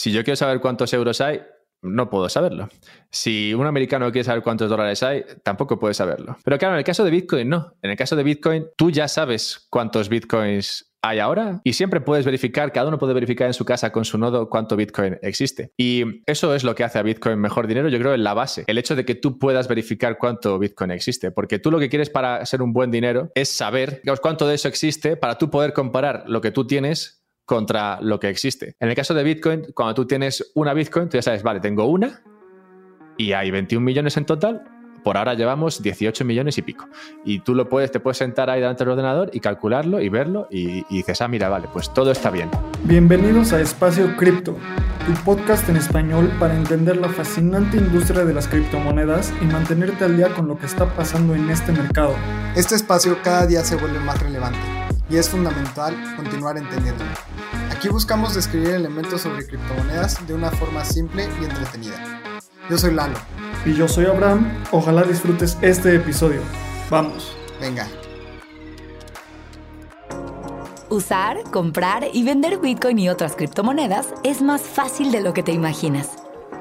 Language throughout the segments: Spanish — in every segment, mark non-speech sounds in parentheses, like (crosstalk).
Si yo quiero saber cuántos euros hay, no puedo saberlo. Si un americano quiere saber cuántos dólares hay, tampoco puede saberlo. Pero claro, en el caso de Bitcoin, no. En el caso de Bitcoin, tú ya sabes cuántos Bitcoins hay ahora y siempre puedes verificar, cada uno puede verificar en su casa con su nodo cuánto Bitcoin existe. Y eso es lo que hace a Bitcoin mejor dinero, yo creo, en la base. El hecho de que tú puedas verificar cuánto Bitcoin existe. Porque tú lo que quieres para ser un buen dinero es saber cuánto de eso existe para tú poder comparar lo que tú tienes contra lo que existe. En el caso de Bitcoin, cuando tú tienes una Bitcoin, tú ya sabes, vale, tengo una y hay 21 millones en total. Por ahora llevamos 18 millones y pico. Y tú lo puedes, te puedes sentar ahí delante del ordenador y calcularlo y verlo y, y dices, ah, mira, vale, pues todo está bien. Bienvenidos a Espacio Cripto, tu podcast en español para entender la fascinante industria de las criptomonedas y mantenerte al día con lo que está pasando en este mercado. Este espacio cada día se vuelve más relevante y es fundamental continuar entendiéndolo. Aquí buscamos describir elementos sobre criptomonedas de una forma simple y entretenida. Yo soy Lalo. Y yo soy Abraham. Ojalá disfrutes este episodio. Vamos. Venga. Usar, comprar y vender Bitcoin y otras criptomonedas es más fácil de lo que te imaginas.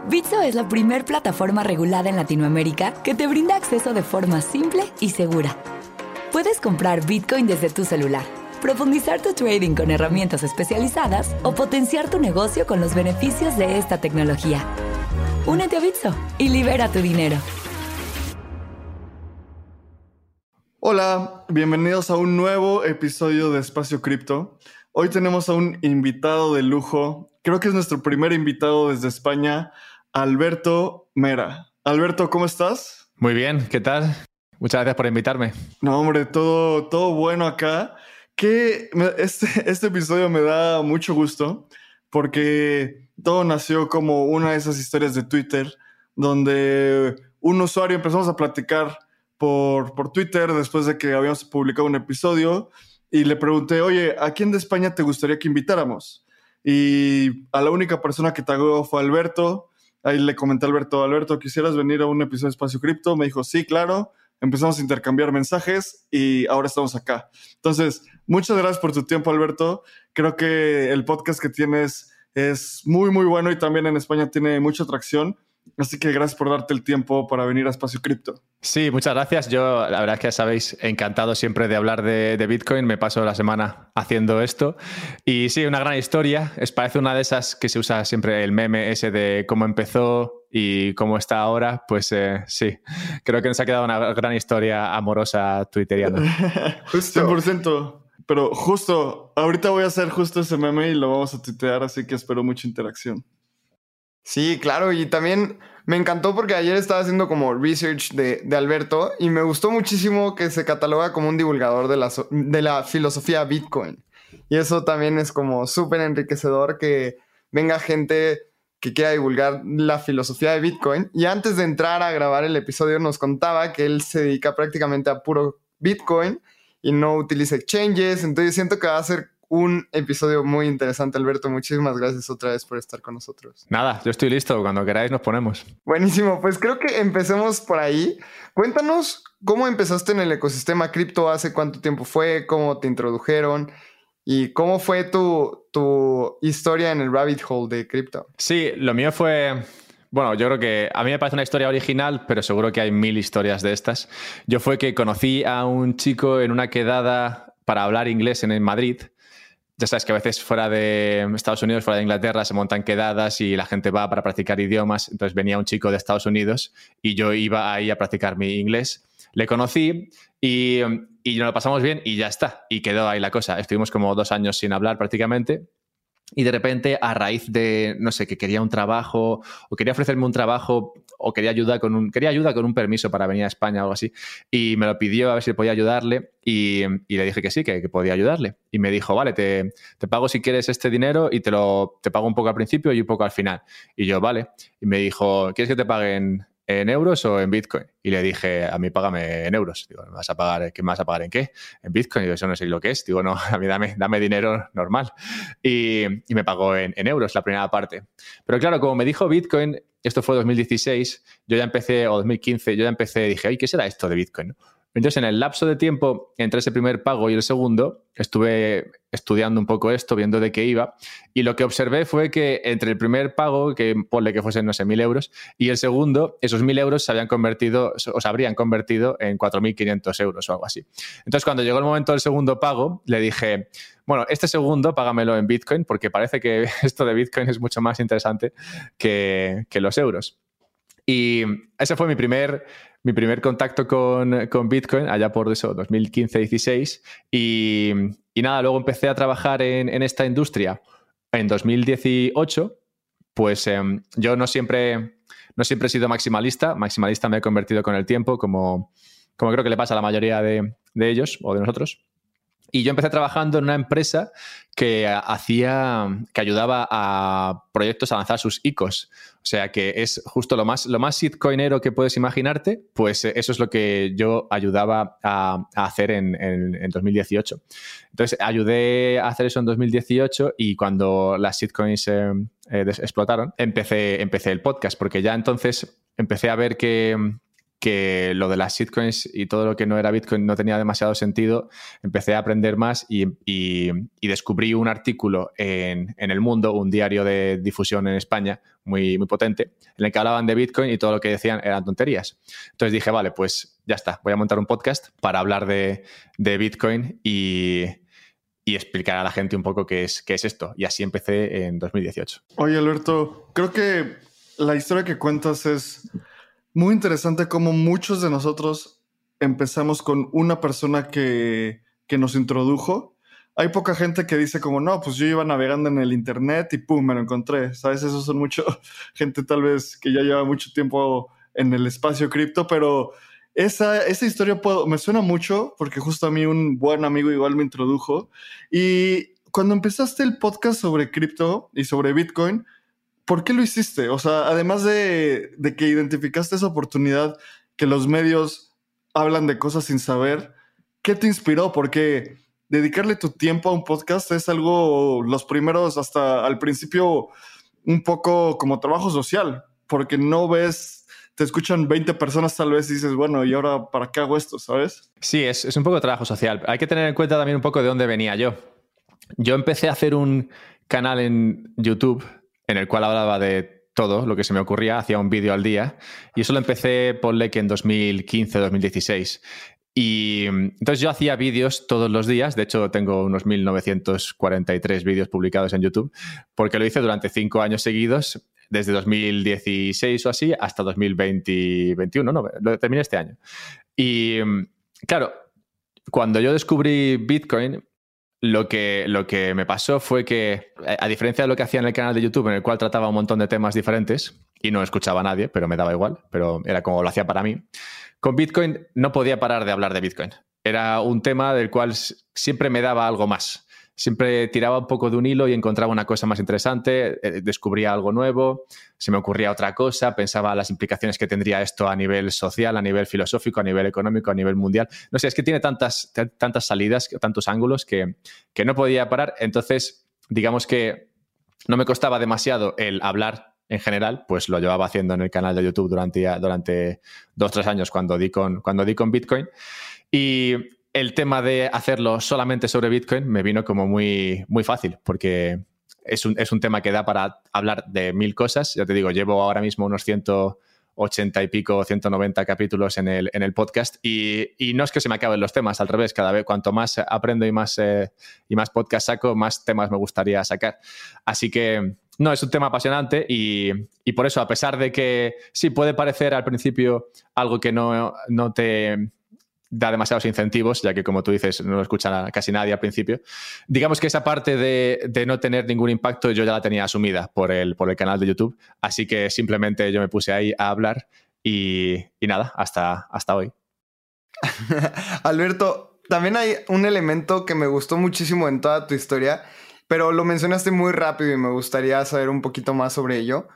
Bitso es la primer plataforma regulada en Latinoamérica que te brinda acceso de forma simple y segura. Puedes comprar Bitcoin desde tu celular profundizar tu trading con herramientas especializadas o potenciar tu negocio con los beneficios de esta tecnología. Únete a Bitso y libera tu dinero. Hola, bienvenidos a un nuevo episodio de Espacio Cripto. Hoy tenemos a un invitado de lujo, creo que es nuestro primer invitado desde España, Alberto Mera. Alberto, ¿cómo estás? Muy bien, ¿qué tal? Muchas gracias por invitarme. No, hombre, todo, todo bueno acá que este, (laughs) este episodio me da mucho gusto porque todo nació como una de esas historias de Twitter donde un usuario empezamos a platicar por, por Twitter después de que habíamos publicado un episodio y le pregunté, oye, ¿a quién de España te gustaría que invitáramos? Y a la única persona que tagó fue Alberto. Ahí le comenté a Alberto, Alberto, ¿quisieras venir a un episodio de Espacio Cripto? Me dijo, sí, claro empezamos a intercambiar mensajes y ahora estamos acá. Entonces, muchas gracias por tu tiempo, Alberto. Creo que el podcast que tienes es muy, muy bueno y también en España tiene mucha atracción. Así que gracias por darte el tiempo para venir a Espacio Cripto. Sí, muchas gracias. Yo, la verdad es que ya sabéis, encantado siempre de hablar de, de, Bitcoin. Me paso la semana haciendo esto. Y sí, una gran historia. Es parece una de esas que se usa siempre el meme ese de cómo empezó, y cómo está ahora, pues eh, sí, creo que nos ha quedado una gran historia amorosa twitteriana. 100%. (laughs) Pero justo, ahorita voy a hacer justo ese meme y lo vamos a tuitear, así que espero mucha interacción. Sí, claro, y también me encantó porque ayer estaba haciendo como research de, de Alberto y me gustó muchísimo que se cataloga como un divulgador de la, de la filosofía Bitcoin. Y eso también es como súper enriquecedor que venga gente que quiera divulgar la filosofía de Bitcoin. Y antes de entrar a grabar el episodio nos contaba que él se dedica prácticamente a puro Bitcoin y no utiliza exchanges. Entonces siento que va a ser un episodio muy interesante, Alberto. Muchísimas gracias otra vez por estar con nosotros. Nada, yo estoy listo. Cuando queráis nos ponemos. Buenísimo. Pues creo que empecemos por ahí. Cuéntanos cómo empezaste en el ecosistema cripto, hace cuánto tiempo fue, cómo te introdujeron ¿Y cómo fue tu, tu historia en el rabbit hole de cripto? Sí, lo mío fue bueno, yo creo que a mí me parece una historia original, pero seguro que hay mil historias de estas. Yo fue que conocí a un chico en una quedada para hablar inglés en Madrid. Ya sabes que a veces fuera de Estados Unidos, fuera de Inglaterra, se montan quedadas y la gente va para practicar idiomas. Entonces venía un chico de Estados Unidos y yo iba ahí a practicar mi inglés. Le conocí y, y nos lo pasamos bien y ya está. Y quedó ahí la cosa. Estuvimos como dos años sin hablar prácticamente. Y de repente, a raíz de, no sé, que quería un trabajo, o quería ofrecerme un trabajo, o quería ayuda con un, quería ayuda con un permiso para venir a España o algo así, y me lo pidió a ver si podía ayudarle, y, y le dije que sí, que, que, podía ayudarle. Y me dijo, vale, te, te, pago si quieres este dinero y te lo te pago un poco al principio y un poco al final. Y yo, vale. Y me dijo, ¿quieres que te paguen ¿En euros o en Bitcoin? Y le dije, a mí págame en euros. Digo, ¿me vas a pagar, ¿qué me vas a pagar en qué? En Bitcoin. Digo, eso no sé lo que es. Digo, no, (laughs) a mí dame, dame dinero normal. Y, y me pagó en, en, euros la primera parte. Pero claro, como me dijo Bitcoin, esto fue 2016, yo ya empecé, o 2015, yo ya empecé, dije, ay, ¿qué será esto de Bitcoin? Entonces, en el lapso de tiempo entre ese primer pago y el segundo, estuve estudiando un poco esto, viendo de qué iba, y lo que observé fue que entre el primer pago, que ponle que fuesen, no sé, mil euros, y el segundo, esos mil euros se habían convertido, o se habrían convertido en 4.500 euros o algo así. Entonces, cuando llegó el momento del segundo pago, le dije, bueno, este segundo págamelo en Bitcoin, porque parece que (laughs) esto de Bitcoin es mucho más interesante que, que los euros. Y ese fue mi primer, mi primer contacto con, con Bitcoin, allá por eso, 2015-16. Y, y, nada, luego empecé a trabajar en, en esta industria en 2018. Pues eh, yo no siempre, no siempre he sido maximalista. Maximalista me he convertido con el tiempo, como, como creo que le pasa a la mayoría de, de ellos o de nosotros. Y yo empecé trabajando en una empresa que hacía, que ayudaba a proyectos a lanzar sus ICOs. O sea que es justo lo más, lo más shitcoinero que puedes imaginarte, pues eh, eso es lo que yo ayudaba a, hacer en, en, en, 2018. Entonces ayudé a hacer eso en 2018 y cuando las shitcoins eh, eh, explotaron, empecé, empecé el podcast, porque ya entonces empecé a ver que que lo de las shitcoins y todo lo que no era Bitcoin no tenía demasiado sentido, empecé a aprender más y, y, y descubrí un artículo en, en, El Mundo, un diario de difusión en España muy, muy potente, en el que hablaban de Bitcoin y todo lo que decían eran tonterías. Entonces dije, vale, pues ya está, voy a montar un podcast para hablar de, de Bitcoin y, y explicar a la gente un poco qué es, qué es esto. Y así empecé en 2018. Oye, Alberto, creo que la historia que cuentas es muy interesante cómo muchos de nosotros empezamos con una persona que, que, nos introdujo. Hay poca gente que dice como, no, pues yo iba navegando en el internet y pum, me lo encontré. ¿Sabes? Eso son mucho (laughs) gente tal vez que ya lleva mucho tiempo en el espacio cripto, pero esa, esa historia me suena mucho porque justo a mí un buen amigo igual me introdujo. Y cuando empezaste el podcast sobre cripto y sobre Bitcoin, ¿por qué lo hiciste? O sea, además de, que identificaste esa oportunidad que los medios hablan de cosas sin saber, ¿qué te inspiró? Porque dedicarle tu tiempo a un podcast es algo, los primeros hasta al principio, un poco como trabajo social, porque no ves, te escuchan 20 personas tal vez y dices, bueno, ¿y ahora para qué hago esto? ¿Sabes? Sí, es, es un poco trabajo social. Hay que tener en cuenta también un poco de dónde venía yo. Yo empecé a hacer un canal en YouTube en el cual hablaba de todo lo que se me ocurría, hacía un vídeo al día y eso lo empecé, ponle que en 2015, 2016. Y entonces yo hacía vídeos todos los días, de hecho tengo unos 1943 vídeos publicados en YouTube, porque lo hice durante cinco años seguidos, desde 2016 o así hasta 2021, no, lo terminé este año. Y claro, cuando yo descubrí Bitcoin, lo que, lo que me pasó fue que, a diferencia de lo que hacía en el canal de YouTube, en el cual trataba un montón de temas diferentes y no escuchaba a nadie, pero me daba igual, pero era como lo hacía para mí, con Bitcoin no podía parar de hablar de Bitcoin. Era un tema del cual siempre me daba algo más siempre tiraba un poco de un hilo y encontraba una cosa más interesante, eh, descubría algo nuevo, se me ocurría otra cosa, pensaba las implicaciones que tendría esto a nivel social, a nivel filosófico, a nivel económico, a nivel mundial. No sé, es que tiene tantas, tantas salidas, tantos ángulos que, que no podía parar. Entonces, digamos que no me costaba demasiado el hablar en general, pues lo llevaba haciendo en el canal de YouTube durante, durante dos, tres años cuando di con, cuando di con Bitcoin. Y el tema de hacerlo solamente sobre Bitcoin me vino como muy, muy fácil, porque es un, es un, tema que da para hablar de mil cosas. Ya te digo, llevo ahora mismo unos 180 y pico, 190 capítulos en el, en el podcast y, y, no es que se me acaben los temas, al revés, cada vez cuanto más aprendo y más, eh, y más podcast saco, más temas me gustaría sacar. Así que no, es un tema apasionante y, y, por eso, a pesar de que sí puede parecer al principio algo que no, no te da demasiados incentivos, ya que como tú dices, no lo escucha casi nadie al principio. Digamos que esa parte de, de, no tener ningún impacto yo ya la tenía asumida por el, por el canal de YouTube, así que simplemente yo me puse ahí a hablar y, y nada, hasta, hasta hoy. (laughs) Alberto, también hay un elemento que me gustó muchísimo en toda tu historia, pero lo mencionaste muy rápido y me gustaría saber un poquito más sobre ello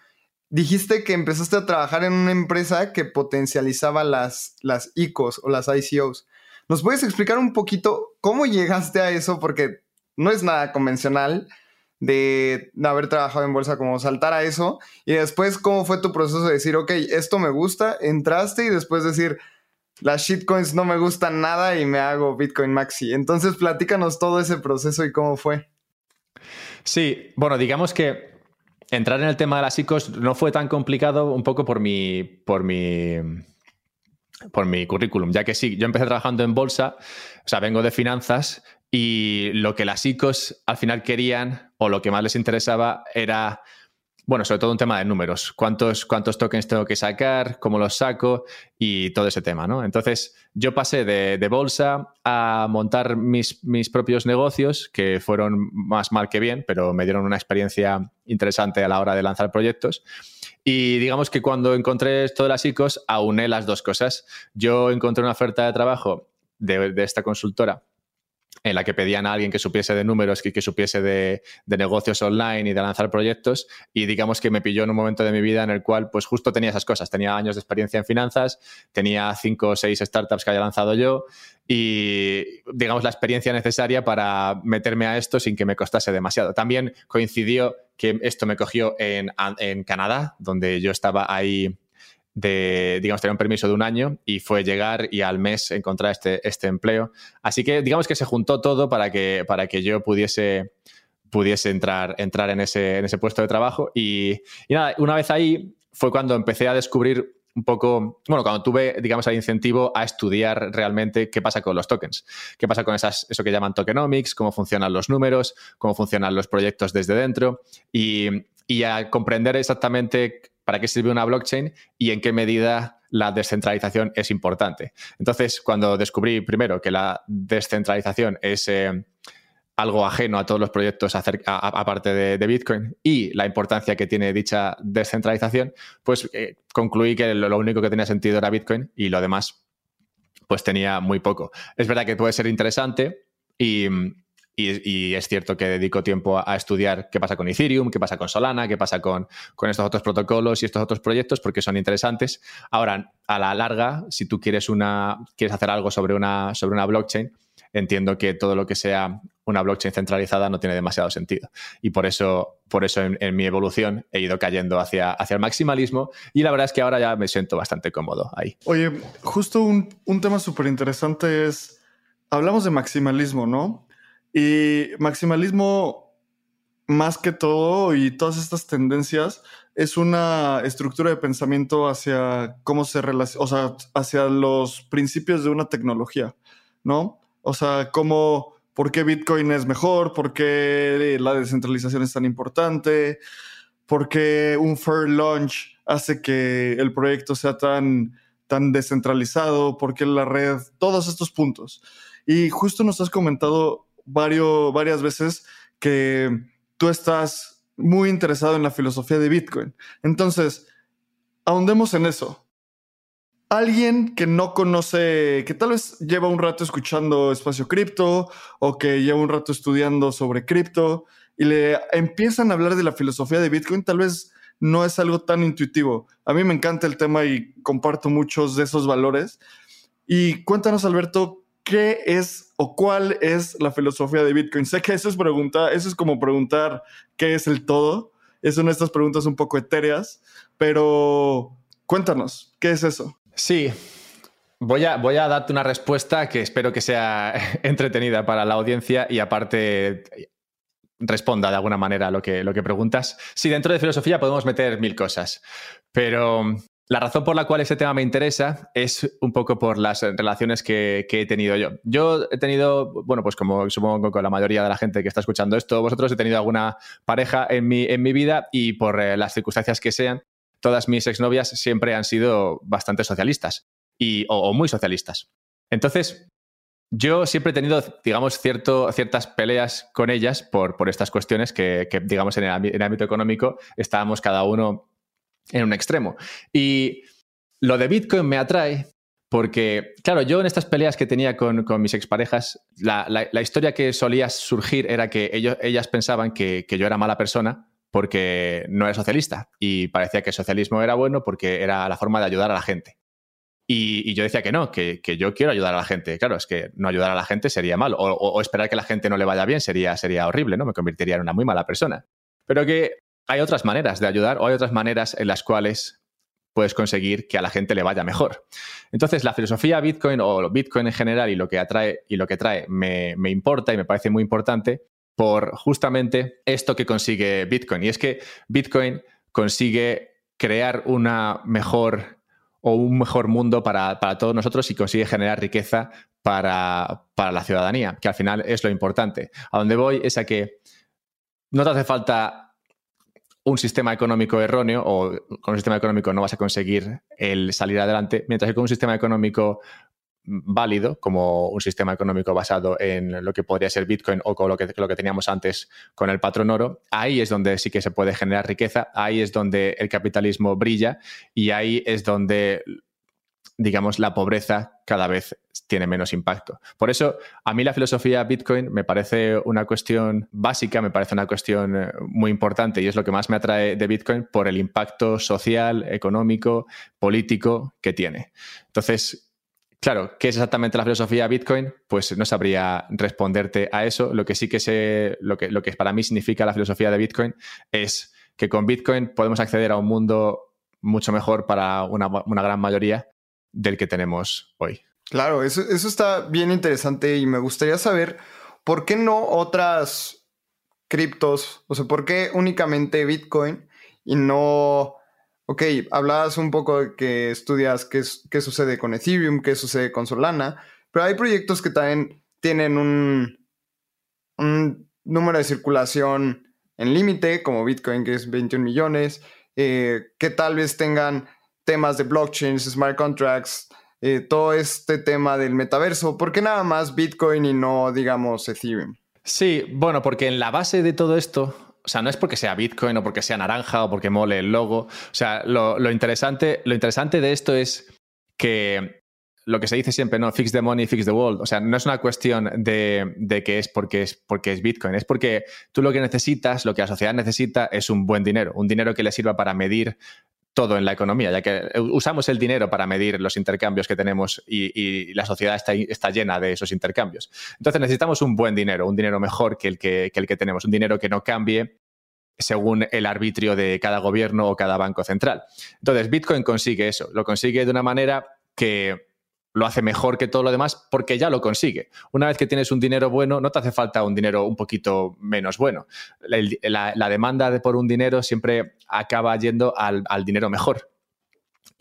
dijiste que empezaste a trabajar en una empresa que potencializaba las, las ICOs o las ICOs. ¿Nos puedes explicar un poquito cómo llegaste a eso? Porque no es nada convencional de haber trabajado en bolsa, como saltar a eso. Y después, ¿cómo fue tu proceso de decir, ok, esto me gusta, entraste y después decir, las shitcoins no me gustan nada y me hago Bitcoin Maxi. Entonces, platícanos todo ese proceso y cómo fue. Sí, bueno, digamos que entrar en el tema de las ICOs no fue tan complicado un poco por mi, por mi, por mi currículum, ya que sí, yo empecé trabajando en bolsa, o sea, vengo de finanzas y lo que las ICOs al final querían o lo que más les interesaba era bueno, sobre todo un tema de números. ¿Cuántos, ¿Cuántos tokens tengo que sacar? ¿Cómo los saco? Y todo ese tema, ¿no? Entonces, yo pasé de, bolsa a montar mis, mis, propios negocios, que fueron más mal que bien, pero me dieron una experiencia interesante a la hora de lanzar proyectos. Y digamos que cuando encontré esto de las ICOs, auné las dos cosas. Yo encontré una oferta de trabajo de, de esta consultora en la que pedían a alguien que supiese de números y que supiese de, negocios online y de lanzar proyectos. Y digamos que me pilló en un momento de mi vida en el cual, pues justo tenía esas cosas. Tenía años de experiencia en finanzas, tenía cinco o seis startups que había lanzado yo y, digamos, la experiencia necesaria para meterme a esto sin que me costase demasiado. También coincidió que esto me cogió en, en Canadá, donde yo estaba ahí de, digamos, tener un permiso de un año y fue llegar y al mes encontrar este, este empleo. Así que digamos que se juntó todo para que, para que yo pudiese, pudiese entrar, entrar en, ese, en ese puesto de trabajo. Y, nada, una vez ahí fue cuando empecé a descubrir un poco, bueno, cuando tuve, digamos, el incentivo a estudiar realmente qué pasa con los tokens, qué pasa con esas, eso que llaman tokenomics, cómo funcionan los números, cómo funcionan los proyectos desde dentro y, y a comprender exactamente para qué sirve una blockchain y en qué medida la descentralización es importante. Entonces, cuando descubrí primero que la descentralización es eh, algo ajeno a todos los proyectos aparte de, Bitcoin y la importancia que tiene dicha descentralización, pues eh, concluí que lo, único que tenía sentido era Bitcoin y lo demás pues tenía muy poco. Es verdad que puede ser interesante y, y, es cierto que dedico tiempo a, estudiar qué pasa con Ethereum, qué pasa con Solana, qué pasa con, estos otros protocolos y estos otros proyectos porque son interesantes. Ahora, a la larga, si tú quieres, una, quieres hacer algo sobre una, sobre una blockchain, entiendo que todo lo que sea una blockchain centralizada no tiene demasiado sentido. Y por eso, por eso en, mi evolución he ido cayendo hacia, hacia el maximalismo y la verdad es que ahora ya me siento bastante cómodo ahí. Oye, justo un, un tema súper interesante es, hablamos de maximalismo, ¿no? Y maximalismo, más que todo, y todas estas tendencias, es una estructura de pensamiento hacia cómo se relaciona, o sea, hacia los principios de una tecnología, ¿no? O sea, cómo, por qué Bitcoin es mejor, por qué la descentralización es tan importante, por qué un fair launch hace que el proyecto sea tan, tan descentralizado, por qué la red, todos estos puntos. Y justo nos has comentado varias veces que tú estás muy interesado en la filosofía de Bitcoin. Entonces, ahondemos en eso. Alguien que no conoce, que tal vez lleva un rato escuchando espacio cripto o que lleva un rato estudiando sobre cripto y le empiezan a hablar de la filosofía de Bitcoin, tal vez no es algo tan intuitivo. A mí me encanta el tema y comparto muchos de esos valores. Y cuéntanos, Alberto, ¿qué es o cuál es la filosofía de Bitcoin? Sé que eso es preguntar, eso es como preguntar qué es el todo. Es una de estas preguntas un poco etéreas, pero cuéntanos, ¿qué es eso? Sí, Voy a, voy a, darte una respuesta que espero que sea (laughs) entretenida para la audiencia y aparte responda de alguna manera a lo que, lo que preguntas. Sí, dentro de filosofía podemos meter mil cosas, pero la razón por la cual ese tema me interesa es un poco por las relaciones que, he tenido yo. Yo he tenido, bueno, pues como supongo con la mayoría de la gente que está escuchando esto, vosotros he tenido alguna pareja en mi, en mi vida y por eh, las circunstancias que sean, todas mis exnovias siempre han sido bastante socialistas y, o, muy socialistas. Entonces, yo siempre he tenido, digamos, cierto, ciertas peleas con ellas por, por estas cuestiones que, digamos, en en el ámbito económico estábamos cada uno en un extremo. Y lo de Bitcoin me atrae porque, claro, yo en estas peleas que tenía con, mis exparejas, la, la, historia que solía surgir era que ellos, ellas pensaban que, yo era mala persona porque no era socialista y parecía que el socialismo era bueno porque era la forma de ayudar a la gente. Y, yo decía que no, que, yo quiero ayudar a la gente. Claro, es que no ayudar a la gente sería mal. O, esperar que la gente no le vaya bien sería, sería horrible, ¿no? Me convertiría en una muy mala persona. Pero que hay otras maneras de ayudar o hay otras maneras en las cuales puedes conseguir que a la gente le vaya mejor. Entonces, la filosofía Bitcoin o Bitcoin en general y lo que atrae y lo que trae me, me importa y me parece muy importante por justamente esto que consigue Bitcoin. Y es que Bitcoin consigue crear una mejor o un mejor mundo para, todos nosotros y consigue generar riqueza para, la ciudadanía, que al final es lo importante. A donde voy es a que no te hace falta un sistema económico erróneo o con un sistema económico no vas a conseguir el salir adelante, mientras que con un sistema económico válido como un sistema económico basado en lo que podría ser Bitcoin o con lo que, lo que teníamos antes con el patrón oro, ahí es donde sí que se puede generar riqueza, ahí es donde el capitalismo brilla y ahí es donde digamos, la pobreza cada vez tiene menos impacto. Por eso, a mí la filosofía Bitcoin me parece una cuestión básica, me parece una cuestión eh, muy importante y es lo que más me atrae de Bitcoin por el impacto social, económico, político que tiene. Entonces, Claro, ¿qué es exactamente la filosofía Bitcoin? Pues no sabría responderte a eso. Lo que sí que sé, lo que, lo que para mí significa la filosofía de Bitcoin es que con Bitcoin podemos acceder a un mundo mucho mejor para una, gran mayoría del que tenemos hoy. Claro, eso, eso está bien interesante y me gustaría saber por qué no otras criptos, o sea, por qué únicamente Bitcoin y no Ok, hablabas un poco de que estudias qué, qué sucede con Ethereum, qué sucede con Solana, pero hay proyectos que también tienen un, un número de circulación en límite, como Bitcoin, que es 21 millones, eh, que tal vez tengan temas de blockchains, smart contracts, eh, todo este tema del metaverso. ¿Por qué nada más Bitcoin y no, digamos, Ethereum? Sí, bueno, porque en la base de todo esto o sea, no es porque sea Bitcoin o porque sea naranja o porque mole el logo. O sea, lo, interesante, lo interesante de esto es que lo que se dice siempre, no, fix the money, fix the world. O sea, no es una cuestión de, que es porque, es porque es Bitcoin, es porque tú lo que necesitas, lo que la sociedad necesita es un buen dinero, un dinero que le sirva para medir todo en la economía, ya que usamos el dinero para medir los intercambios que tenemos y, la sociedad está, está, llena de esos intercambios. Entonces necesitamos un buen dinero, un dinero mejor que el que, que el que tenemos, un dinero que no cambie según el arbitrio de cada gobierno o cada banco central. Entonces, Bitcoin consigue eso, lo consigue de una manera que lo hace mejor que todo lo demás porque ya lo consigue. Una vez que tienes un dinero bueno, no te hace falta un dinero un poquito menos bueno. La, demanda de por un dinero siempre acaba yendo al, al dinero mejor.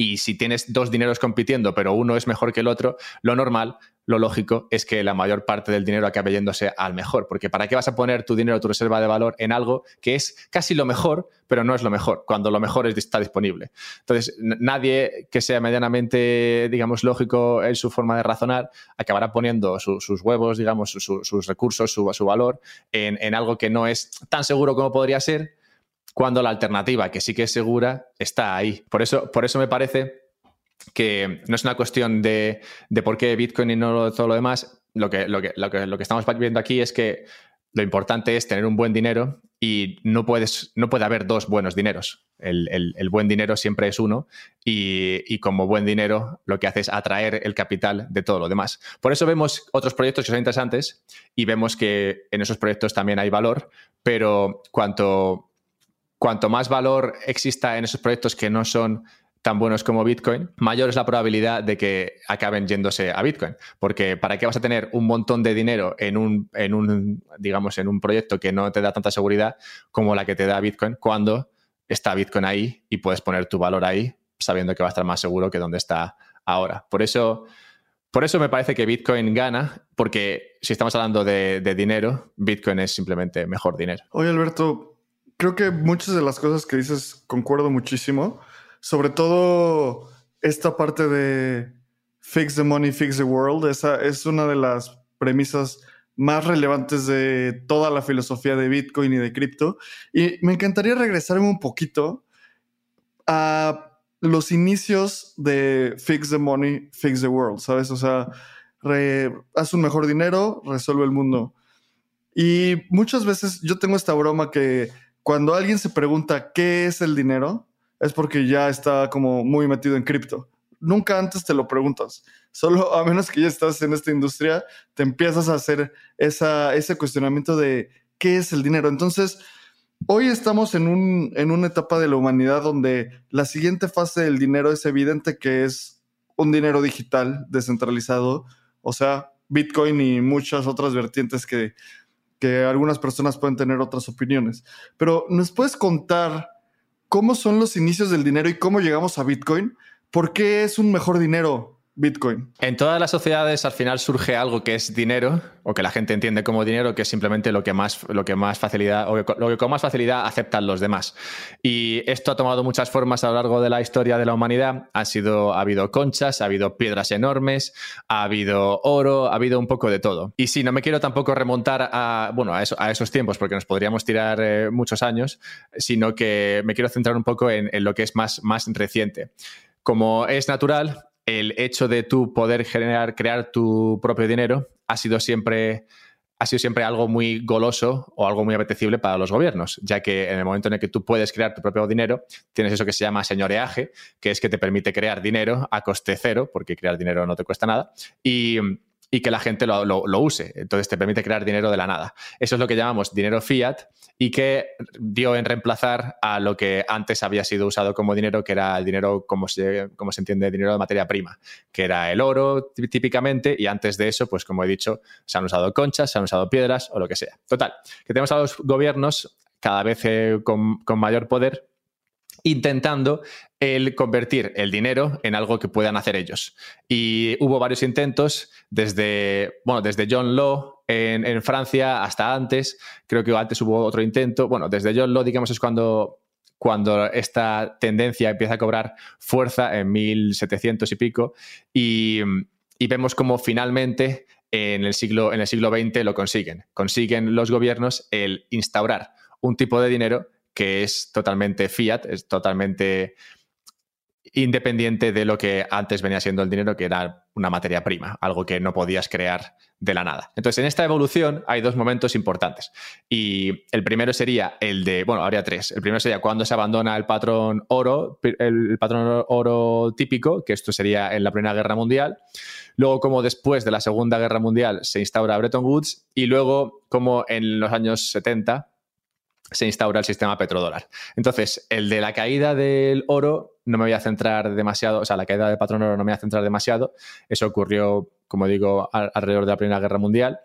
Y si tienes dos dineros compitiendo, pero uno es mejor que el otro, lo normal lo lógico es que la mayor parte del dinero acabe yéndose al mejor, porque ¿para qué vas a poner tu dinero, tu reserva de valor en algo que es casi lo mejor, pero no es lo mejor, cuando lo mejor está disponible? Entonces, nadie que sea medianamente, digamos, lógico en su forma de razonar, acabará poniendo sus huevos, digamos, sus recursos, su, su valor en, en algo que no es tan seguro como podría ser, cuando la alternativa, que sí que es segura, está ahí. Por eso, por eso me parece que no es una cuestión de, por qué Bitcoin y no todo lo demás. Lo que, lo, que, lo, que, lo que estamos viendo aquí es que lo importante es tener un buen dinero y no, puedes, no puede haber dos buenos dineros. El, buen dinero siempre es uno y, como buen dinero lo que hace es atraer el capital de todo lo demás. Por eso vemos otros proyectos que son interesantes y vemos que en esos proyectos también hay valor, pero cuanto, cuanto más valor exista en esos proyectos que no son tan buenos como Bitcoin, mayor es la probabilidad de que acaben yéndose a Bitcoin. Porque ¿para qué vas a tener un montón de dinero en un, en un, digamos, en un proyecto que no te da tanta seguridad como la que te da Bitcoin cuando está Bitcoin ahí y puedes poner tu valor ahí sabiendo que va a estar más seguro que donde está ahora? Por eso, por eso me parece que Bitcoin gana, porque si estamos hablando de, de dinero, Bitcoin es simplemente mejor dinero. Oye, Alberto, creo que muchas de las cosas que dices concuerdo muchísimo sobre todo esta parte de fix the money, fix the world, esa es una de las premisas más relevantes de toda la filosofía de Bitcoin y de cripto. Y me encantaría regresarme un poquito a los inicios de fix the money, fix the world, ¿sabes? O sea, haz un mejor dinero, resuelve el mundo. Y muchas veces yo tengo esta broma que cuando alguien se pregunta qué es el dinero, es porque ya está como muy metido en cripto. Nunca antes te lo preguntas. Solo (laughs) a menos que ya estás en esta industria, te empiezas a hacer esa, ese cuestionamiento de qué es el dinero. Entonces, hoy estamos en, un, en una etapa de la humanidad donde la siguiente fase del dinero es evidente que es un dinero digital descentralizado, o sea, Bitcoin y muchas otras vertientes que, que algunas personas pueden tener otras opiniones. Pero ¿nos puedes contar cómo son los inicios del dinero y cómo llegamos a Bitcoin? ¿Por qué es un mejor dinero Bitcoin. En todas las sociedades al final surge algo que es dinero, o que la gente entiende como dinero, que es simplemente lo que más, lo que más facilidad, o lo que con más facilidad aceptan los demás. Y esto ha tomado muchas formas a lo largo de la historia de la humanidad. Ha, sido, ha habido conchas, ha habido piedras enormes, ha habido oro, ha habido un poco de todo. Y sí, no me quiero tampoco remontar a, bueno, a, esos tiempos, porque nos podríamos tirar eh, muchos años, sino que me quiero centrar un poco en, en lo que es más, más reciente. Como es natural, el hecho de tú poder generar, crear tu propio dinero ha sido siempre ha sido siempre algo muy goloso o algo muy apetecible para los gobiernos, ya que en el momento en el que tú puedes crear tu propio dinero, tienes eso que se llama señoreaje, que es que te permite crear dinero a coste cero, porque crear dinero no te cuesta nada, y, que la gente lo, lo, use. Entonces te permite crear dinero de la nada. Eso es lo que llamamos dinero fiat y que dio en reemplazar a lo que antes había sido usado como dinero, que era el dinero, como se, como se entiende, dinero de materia prima, que era el oro típicamente, y antes de eso, pues como he dicho, se han usado conchas, se han usado piedras o lo que sea. Total, que tenemos a los gobiernos cada vez eh, con, con mayor poder intentando el convertir el dinero en algo que puedan hacer ellos. Y hubo varios intentos desde, bueno, desde John Law en, Francia hasta antes, creo que antes hubo otro intento, bueno, desde John Law, digamos, es cuando cuando esta tendencia empieza a cobrar fuerza en 1700 y pico y, vemos como finalmente en el, siglo, en el siglo XX lo consiguen. Consiguen los gobiernos el instaurar un tipo de dinero que es totalmente fiat, es totalmente independiente de lo que antes venía siendo el dinero, que era una materia prima, algo que no podías crear de la nada. Entonces, en esta evolución hay dos momentos importantes. Y el primero sería el de, bueno, habría tres. El primero sería cuando se abandona el patrón oro, el patrón oro típico, que esto sería en la Primera Guerra Mundial. Luego, como después de la Segunda Guerra Mundial se instaura Bretton Woods. Y luego, como en los años 70, se instaura el sistema petrodólar. Entonces, el de la caída del oro no me voy a centrar demasiado, o sea, la caída del patrón oro no me voy a centrar demasiado. Eso ocurrió, como digo, alrededor de la Primera Guerra Mundial.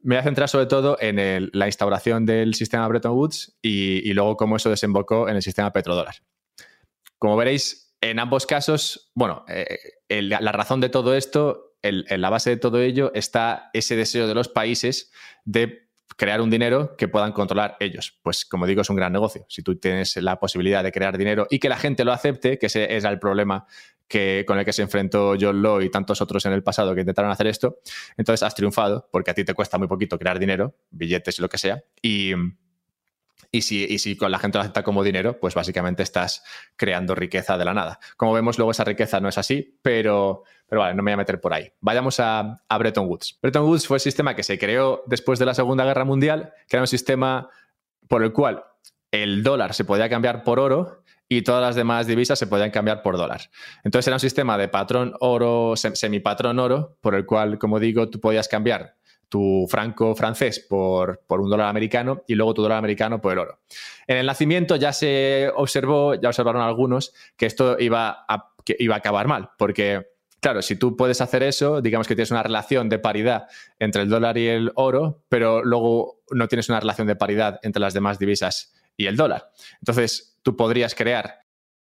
Me voy a centrar sobre todo en la instauración del sistema Bretton Woods y, luego cómo eso desembocó en el sistema petrodólar. Como veréis, en ambos casos, bueno, eh, la razón de todo esto, en la base de todo ello está ese deseo de los países de crear un dinero que puedan controlar ellos. Pues como digo, es un gran negocio. Si tú tienes la posibilidad de crear dinero y que la gente lo acepte, que ese era el problema que, con el que se enfrentó John Law y tantos otros en el pasado que intentaron hacer esto, entonces has triunfado porque a ti te cuesta muy poquito crear dinero, billetes y lo que sea, y, y si, y si con la gente lo acepta como dinero, pues básicamente estás creando riqueza de la nada. Como vemos, luego esa riqueza no es así, pero, pero vale, no me voy a meter por ahí. Vayamos a, a Bretton Woods. Bretton Woods fue el sistema que se creó después de la Segunda Guerra Mundial, que era un sistema por el cual el dólar se podía cambiar por oro y todas las demás divisas se podían cambiar por dólar. Entonces era un sistema de patrón oro, semipatrón oro, por el cual, como digo, tú podías cambiar tu franco francés por, por, un dólar americano y luego tu dólar americano por el oro. En el nacimiento ya se observó, ya observaron algunos, que esto iba iba a acabar mal, porque claro, si tú puedes hacer eso, digamos que tienes una relación de paridad entre el dólar y el oro, pero luego no tienes una relación de paridad entre las demás divisas y el dólar. Entonces, tú podrías crear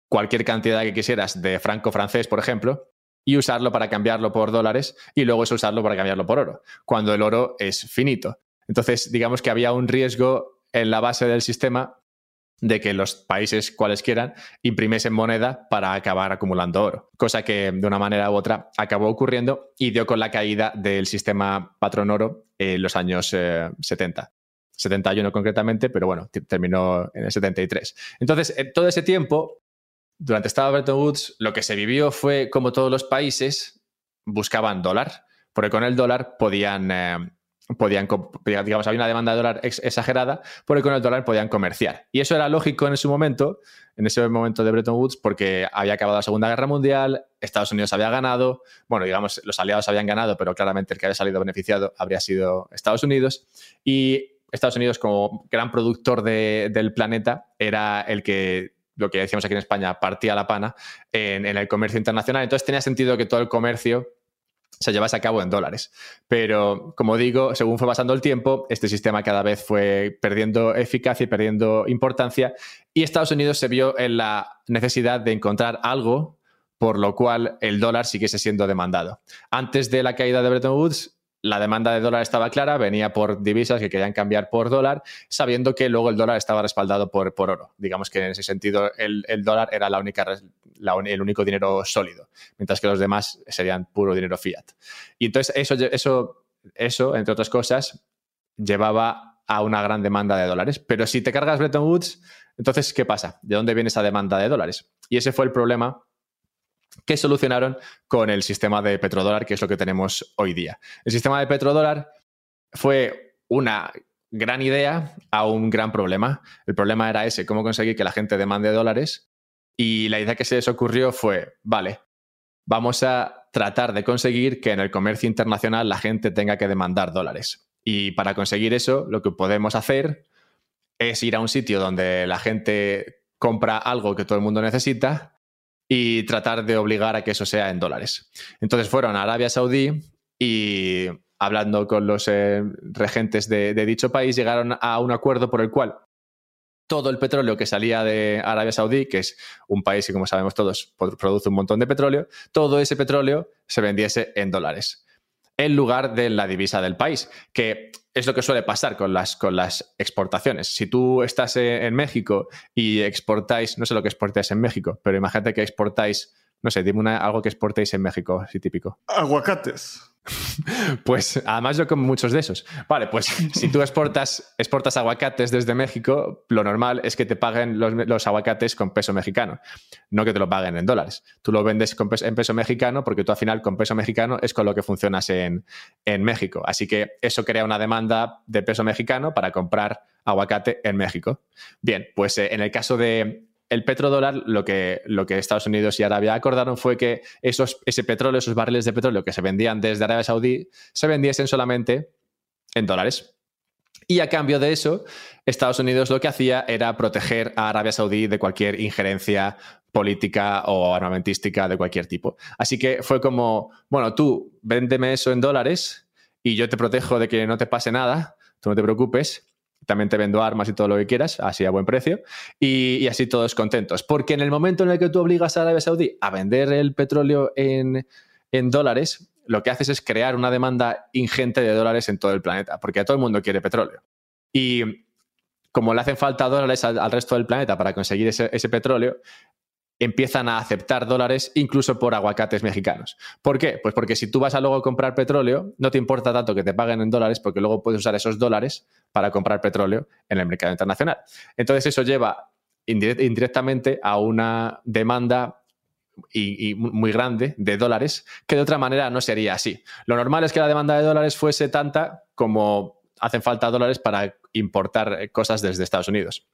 cualquier cantidad que quisieras de franco francés, por ejemplo, y usarlo para cambiarlo por dólares y luego es usarlo para cambiarlo por oro, cuando el oro es finito. Entonces, digamos que había un riesgo en la base del sistema de que los países cuales quieran imprimiesen moneda para acabar acumulando oro, cosa que de una manera u otra acabó ocurriendo y dio con la caída del sistema patrón oro en los años 70. Eh, 71 concretamente, pero bueno, terminó en el 73. Entonces, en todo ese tiempo, durante estaba Bretton Woods, lo que se vivió fue como todos los países buscaban dólar, porque con el dólar podían, eh, podían digamos, había una demanda de dólar exagerada, porque con el dólar podían comerciar. Y eso era lógico en ese momento, en ese momento de Bretton Woods, porque había acabado la Segunda Guerra Mundial, Estados Unidos había ganado, bueno, digamos, los aliados habían ganado, pero claramente el que había salido beneficiado habría sido Estados Unidos. Y Estados Unidos como gran productor del planeta era el que lo que decíamos aquí en España, partía la pana en, el comercio internacional. Entonces tenía sentido que todo el comercio se llevase a cabo en dólares. Pero, como digo, según fue pasando el tiempo, este sistema cada vez fue perdiendo eficacia y perdiendo importancia. Y Estados Unidos se vio en la necesidad de encontrar algo por lo cual el dólar siguiese siendo demandado. Antes de la caída de Bretton Woods, la demanda de dólar estaba clara, venía por divisas que querían cambiar por dólar, sabiendo que luego el dólar estaba respaldado por, por oro. Digamos que en ese sentido el, dólar era la única, el único dinero sólido, mientras que los demás serían puro dinero fiat. Y entonces eso, eso, eso, entre otras cosas, llevaba a una gran demanda de dólares. Pero si te cargas Bretton Woods, entonces, ¿qué pasa? ¿De dónde viene esa demanda de dólares? Y ese fue el problema que solucionaron con el sistema de petrodólar, que es lo que tenemos hoy día. El sistema de petrodólar fue una gran idea a un gran problema. El problema era ese, cómo conseguir que la gente demande dólares. Y la idea que se les ocurrió fue, vale, vamos a tratar de conseguir que en el comercio internacional la gente tenga que demandar dólares. Y para conseguir eso, lo que podemos hacer es ir a un sitio donde la gente compra algo que todo el mundo necesita y tratar de obligar a que eso sea en dólares. Entonces fueron a Arabia Saudí y hablando con los eh, regentes de, dicho país llegaron a un acuerdo por el cual todo el petróleo que salía de Arabia Saudí, que es un país que como sabemos todos produce un montón de petróleo, todo ese petróleo se vendiese en dólares en lugar de la divisa del país, que es lo que suele pasar con las, con las exportaciones. Si tú estás en México y exportáis, no sé lo que exportáis en México, pero imagínate que exportáis, no sé, dime algo que exportéis en México, así típico. Aguacates. (laughs) Pues además yo como muchos de esos. Vale, pues si tú exportas, exportas aguacates desde México, lo normal es que te paguen los, aguacates con peso mexicano, no que te lo paguen en dólares. Tú lo vendes en peso mexicano porque tú al final con peso mexicano es con lo que funcionas en, en México. Así que eso crea una demanda de peso mexicano para comprar aguacate en México. Bien, pues eh, en el caso de el petrodólar, lo que, lo Estados Unidos y Arabia acordaron fue que esos, ese petróleo, esos barriles de petróleo que se vendían desde Arabia Saudí, se vendiesen solamente en dólares. Y a cambio de eso, Estados Unidos lo que hacía era proteger a Arabia Saudí de cualquier injerencia política o armamentística de cualquier tipo. Así que fue como, bueno, tú véndeme eso en dólares y yo te protejo de que no te pase nada, tú no te preocupes, también te vendo armas y todo lo que quieras, así a buen precio, y, así todos contentos. Porque en el momento en el que tú obligas a Arabia Saudí a vender el petróleo en, dólares, lo que haces es crear una demanda ingente de dólares en todo el planeta, porque a todo el mundo quiere petróleo. Y como le hacen falta dólares al, resto del planeta para conseguir ese, petróleo, empiezan a aceptar dólares incluso por aguacates mexicanos. ¿Por qué? Pues porque si tú vas a luego comprar petróleo, no te importa tanto que te paguen en dólares porque luego puedes usar esos dólares para comprar petróleo en el mercado internacional. Entonces eso lleva indirectamente a una demanda muy grande de dólares que de otra manera no sería así. Lo normal es que la demanda de dólares fuese tanta como hacen falta dólares para importar cosas desde Estados Unidos.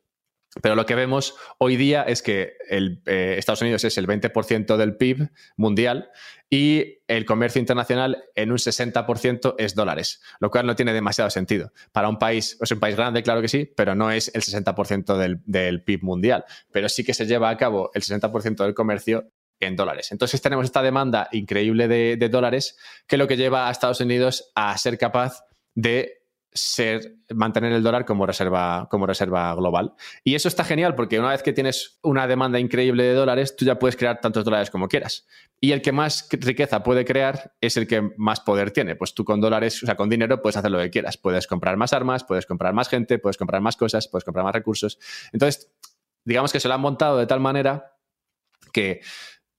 Pero lo que vemos hoy día es que el, eh, Estados Unidos es el 20% del PIB mundial y el comercio internacional en un 60% es dólares, lo cual no tiene demasiado sentido. Para un país, es un país grande, claro que sí, pero no es el 60% del, del PIB mundial. Pero sí que se lleva a cabo el 60% del comercio en dólares. Entonces tenemos esta demanda increíble de, de dólares que lo que lleva a Estados Unidos a ser capaz de ser, mantener el dólar como reserva, como reserva global. Y eso está genial porque una vez que tienes una demanda increíble de dólares, tú ya puedes crear tantos dólares como quieras. Y el que más riqueza puede crear es el que más poder tiene. Pues tú con dólares, o sea, con dinero puedes hacer lo que quieras. Puedes comprar más armas, puedes comprar más gente, puedes comprar más cosas, puedes comprar más recursos. Entonces, digamos que se lo han montado de tal manera que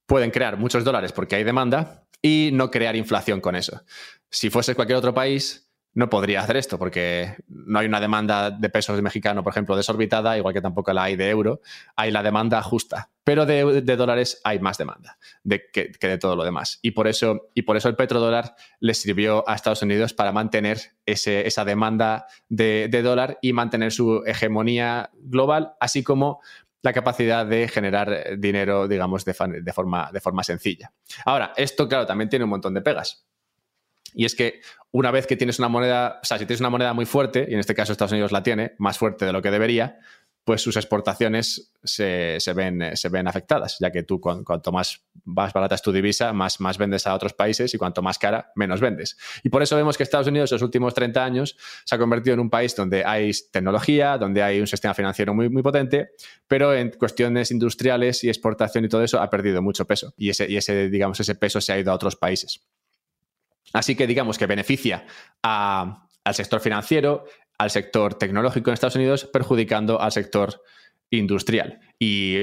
pueden crear muchos dólares porque hay demanda y no crear inflación con eso. Si fuese cualquier otro país, no podría hacer esto porque no hay una demanda de pesos mexicano, por ejemplo, desorbitada, igual que tampoco la hay de euro. Hay la demanda justa, pero de, dólares hay más demanda de, que, de todo lo demás. Y por, eso, y por eso el petrodólar le sirvió a Estados Unidos para mantener esa demanda de, dólar y mantener su hegemonía global, así como la capacidad de generar dinero, digamos, de, forma, de forma sencilla. Ahora, esto, claro, también tiene un montón de pegas. Y es que una vez que tienes una moneda, o sea, si tienes una moneda muy fuerte, y en este caso Estados Unidos la tiene, más fuerte de lo que debería, pues sus exportaciones se, ven, se ven afectadas, ya que tú cuanto más, más barata es tu divisa, más, más vendes a otros países y cuanto más cara, menos vendes. Y por eso vemos que Estados Unidos en los últimos 30 años se ha convertido en un país donde hay tecnología, donde hay un sistema financiero muy, muy potente, pero en cuestiones industriales y exportación y todo eso ha perdido mucho peso. Y ese, y ese digamos, ese peso se ha ido a otros países. Así que digamos que beneficia al sector financiero, al sector tecnológico en Estados Unidos, perjudicando al sector industrial y,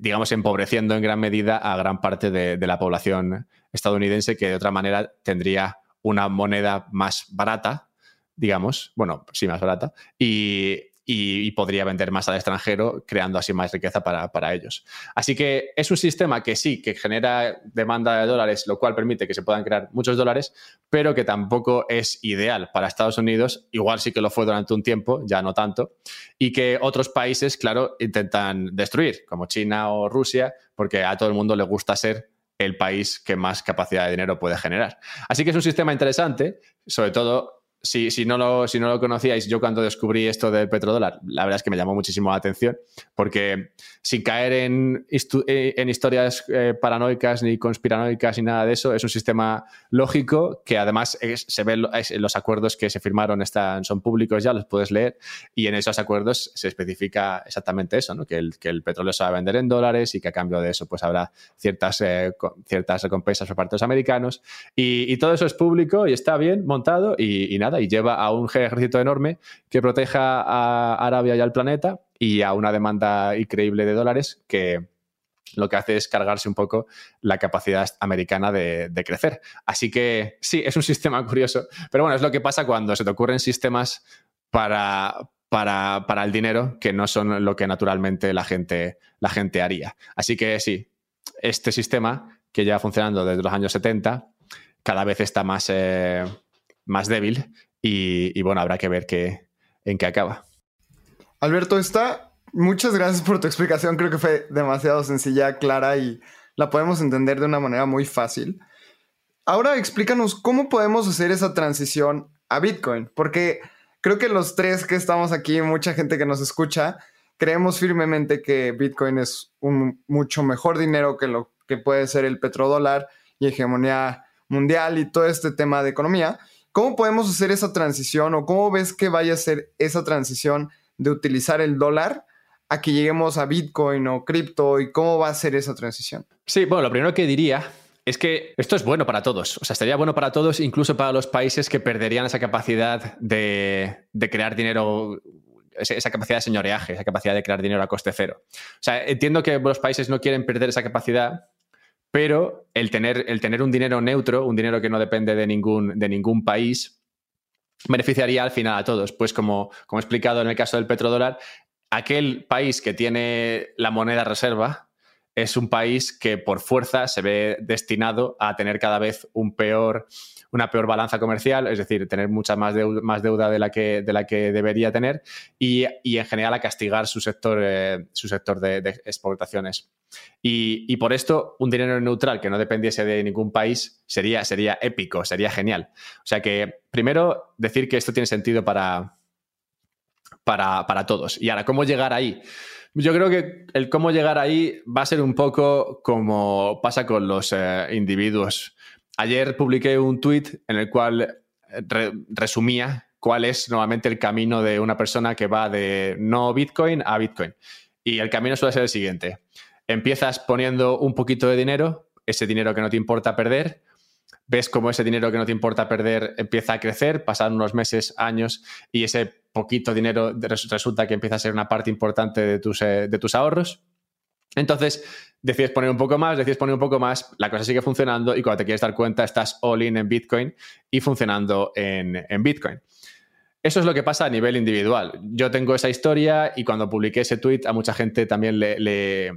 digamos, empobreciendo en gran medida a gran parte de, la población estadounidense que de otra manera tendría una moneda más barata, digamos, bueno, sí, más barata, y, y, podría vender más al extranjero, creando así más riqueza para, ellos. Así que es un sistema que sí, que genera demanda de dólares, lo cual permite que se puedan crear muchos dólares, pero que tampoco es ideal para Estados Unidos, igual sí que lo fue durante un tiempo, ya no tanto, y que otros países, claro, intentan destruir, como China o Rusia, porque a todo el mundo le gusta ser el país que más capacidad de dinero puede generar. Así que es un sistema interesante, sobre todo si, si, no lo, si no lo conocíais, yo cuando descubrí esto del petrodólar, la verdad es que me llamó muchísimo la atención, porque sin caer en, eh, en historias eh, paranoicas ni conspiranoicas ni nada de eso, es un sistema lógico que además se ve en los acuerdos que se firmaron, están, son públicos ya, los puedes leer, y en esos acuerdos se especifica exactamente eso, ¿no? que, el, que el petróleo se va a vender en dólares y que a cambio de eso pues habrá ciertas, eh, ciertas recompensas por parte de los americanos, y, todo eso es público y está bien montado y, y nada y lleva a un ejército enorme que proteja a Arabia y al planeta y a una demanda increíble de dólares que lo que hace es cargarse un poco la capacidad americana de, crecer. Así que sí, es un (laughs) sistema curioso, pero bueno, es lo que pasa cuando se te ocurren sistemas para, para, para el dinero que no son lo que naturalmente la gente, la gente haría. Así que sí, este sistema que lleva funcionando desde los años 70 cada vez está más, eh, más débil y, bueno, habrá que ver qué, en qué acaba. Alberto, está. Muchas gracias por tu explicación. Creo que fue demasiado sencilla, clara y la podemos entender de una manera muy fácil. Ahora explícanos cómo podemos hacer esa transición a Bitcoin, porque creo que los tres que estamos aquí, mucha gente que nos escucha, creemos firmemente que Bitcoin es un mucho mejor dinero que lo que puede ser el petrodólar y hegemonía mundial y todo este tema de economía. ¿Cómo podemos hacer esa transición o cómo ves que vaya a ser esa transición de utilizar el dólar a que lleguemos a Bitcoin o cripto y cómo va a ser esa transición? Sí, bueno, lo primero que diría es que esto es bueno para todos. O sea, estaría bueno para todos, incluso para los países que perderían esa capacidad de, crear dinero esa capacidad de señoreaje, esa capacidad de crear dinero a coste cero. O sea, entiendo que los países no quieren perder esa capacidad pero el tener, el tener un dinero neutro, un dinero que no depende de ningún, de ningún país, beneficiaría al final a todos. Pues como, como he explicado en el caso del petrodólar, aquel país que tiene la moneda reserva es un país que por fuerza se ve destinado a tener cada vez un peor una peor balanza comercial, es decir, tener mucha más deuda, más deuda de, la que, de la que debería tener y, en general a castigar su sector, eh, su sector de, exportaciones. Y, por esto, un dinero neutral que no dependiese de ningún país sería, sería épico, sería genial. O sea que, primero, decir que esto tiene sentido para, para, todos. Y ahora, ¿cómo llegar ahí? Yo creo que el cómo llegar ahí va a ser un poco como pasa con los eh, individuos Ayer publiqué un tweet en el cual eh, resumía cuál es nuevamente el camino de una persona que va de no Bitcoin a Bitcoin. Y el camino suele ser el siguiente. Empiezas poniendo un poquito de dinero, ese dinero que no te importa perder, ves cómo ese dinero que no te importa perder empieza a crecer, pasan unos meses, años, y ese poquito dinero resulta que empieza a ser una parte importante de tus, eh, de tus ahorros. Entonces, decides poner un poco más, decides poner un poco más, la cosa sigue funcionando y cuando te quieres dar cuenta estás all in en Bitcoin y funcionando en, Bitcoin. Eso es lo que pasa a nivel individual. Yo tengo esa historia y cuando publiqué ese tweet a mucha gente también le,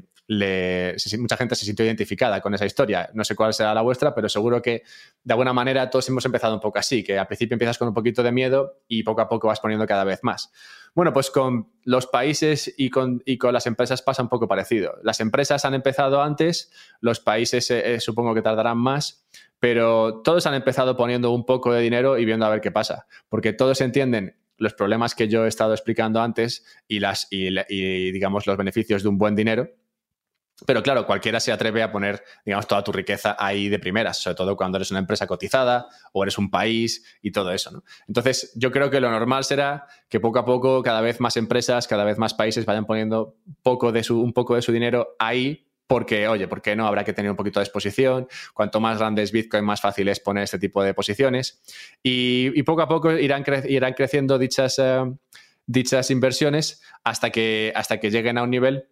mucha gente se sintió identificada con esa historia. No sé cuál será la vuestra, pero seguro que de alguna manera todos hemos empezado un poco así, que al principio empiezas con un poquito de miedo y poco a poco vas poniendo cada vez más. Bueno, pues con los países y con, las empresas pasa un poco parecido. Las empresas han empezado antes, los países eh, eh, supongo que tardarán más, pero todos han empezado poniendo un poco de dinero y viendo a ver qué pasa, porque todos entienden los problemas que yo he estado explicando antes y, las, y digamos, los beneficios de un buen dinero pero claro, cualquiera se atreve a poner, digamos, toda tu riqueza ahí de primeras, sobre todo cuando eres una empresa cotizada o eres un país y todo eso. ¿no? Entonces, yo creo que lo normal será que poco a poco cada vez más empresas, cada vez más países vayan poniendo poco de su, un poco de su dinero ahí porque, oye, ¿por qué no? Habrá que tener un poquito de exposición. Cuanto más grande es Bitcoin, más fácil es poner este tipo de posiciones. Y, poco a poco irán, creciendo dichas, eh, inversiones hasta que lleguen a un nivel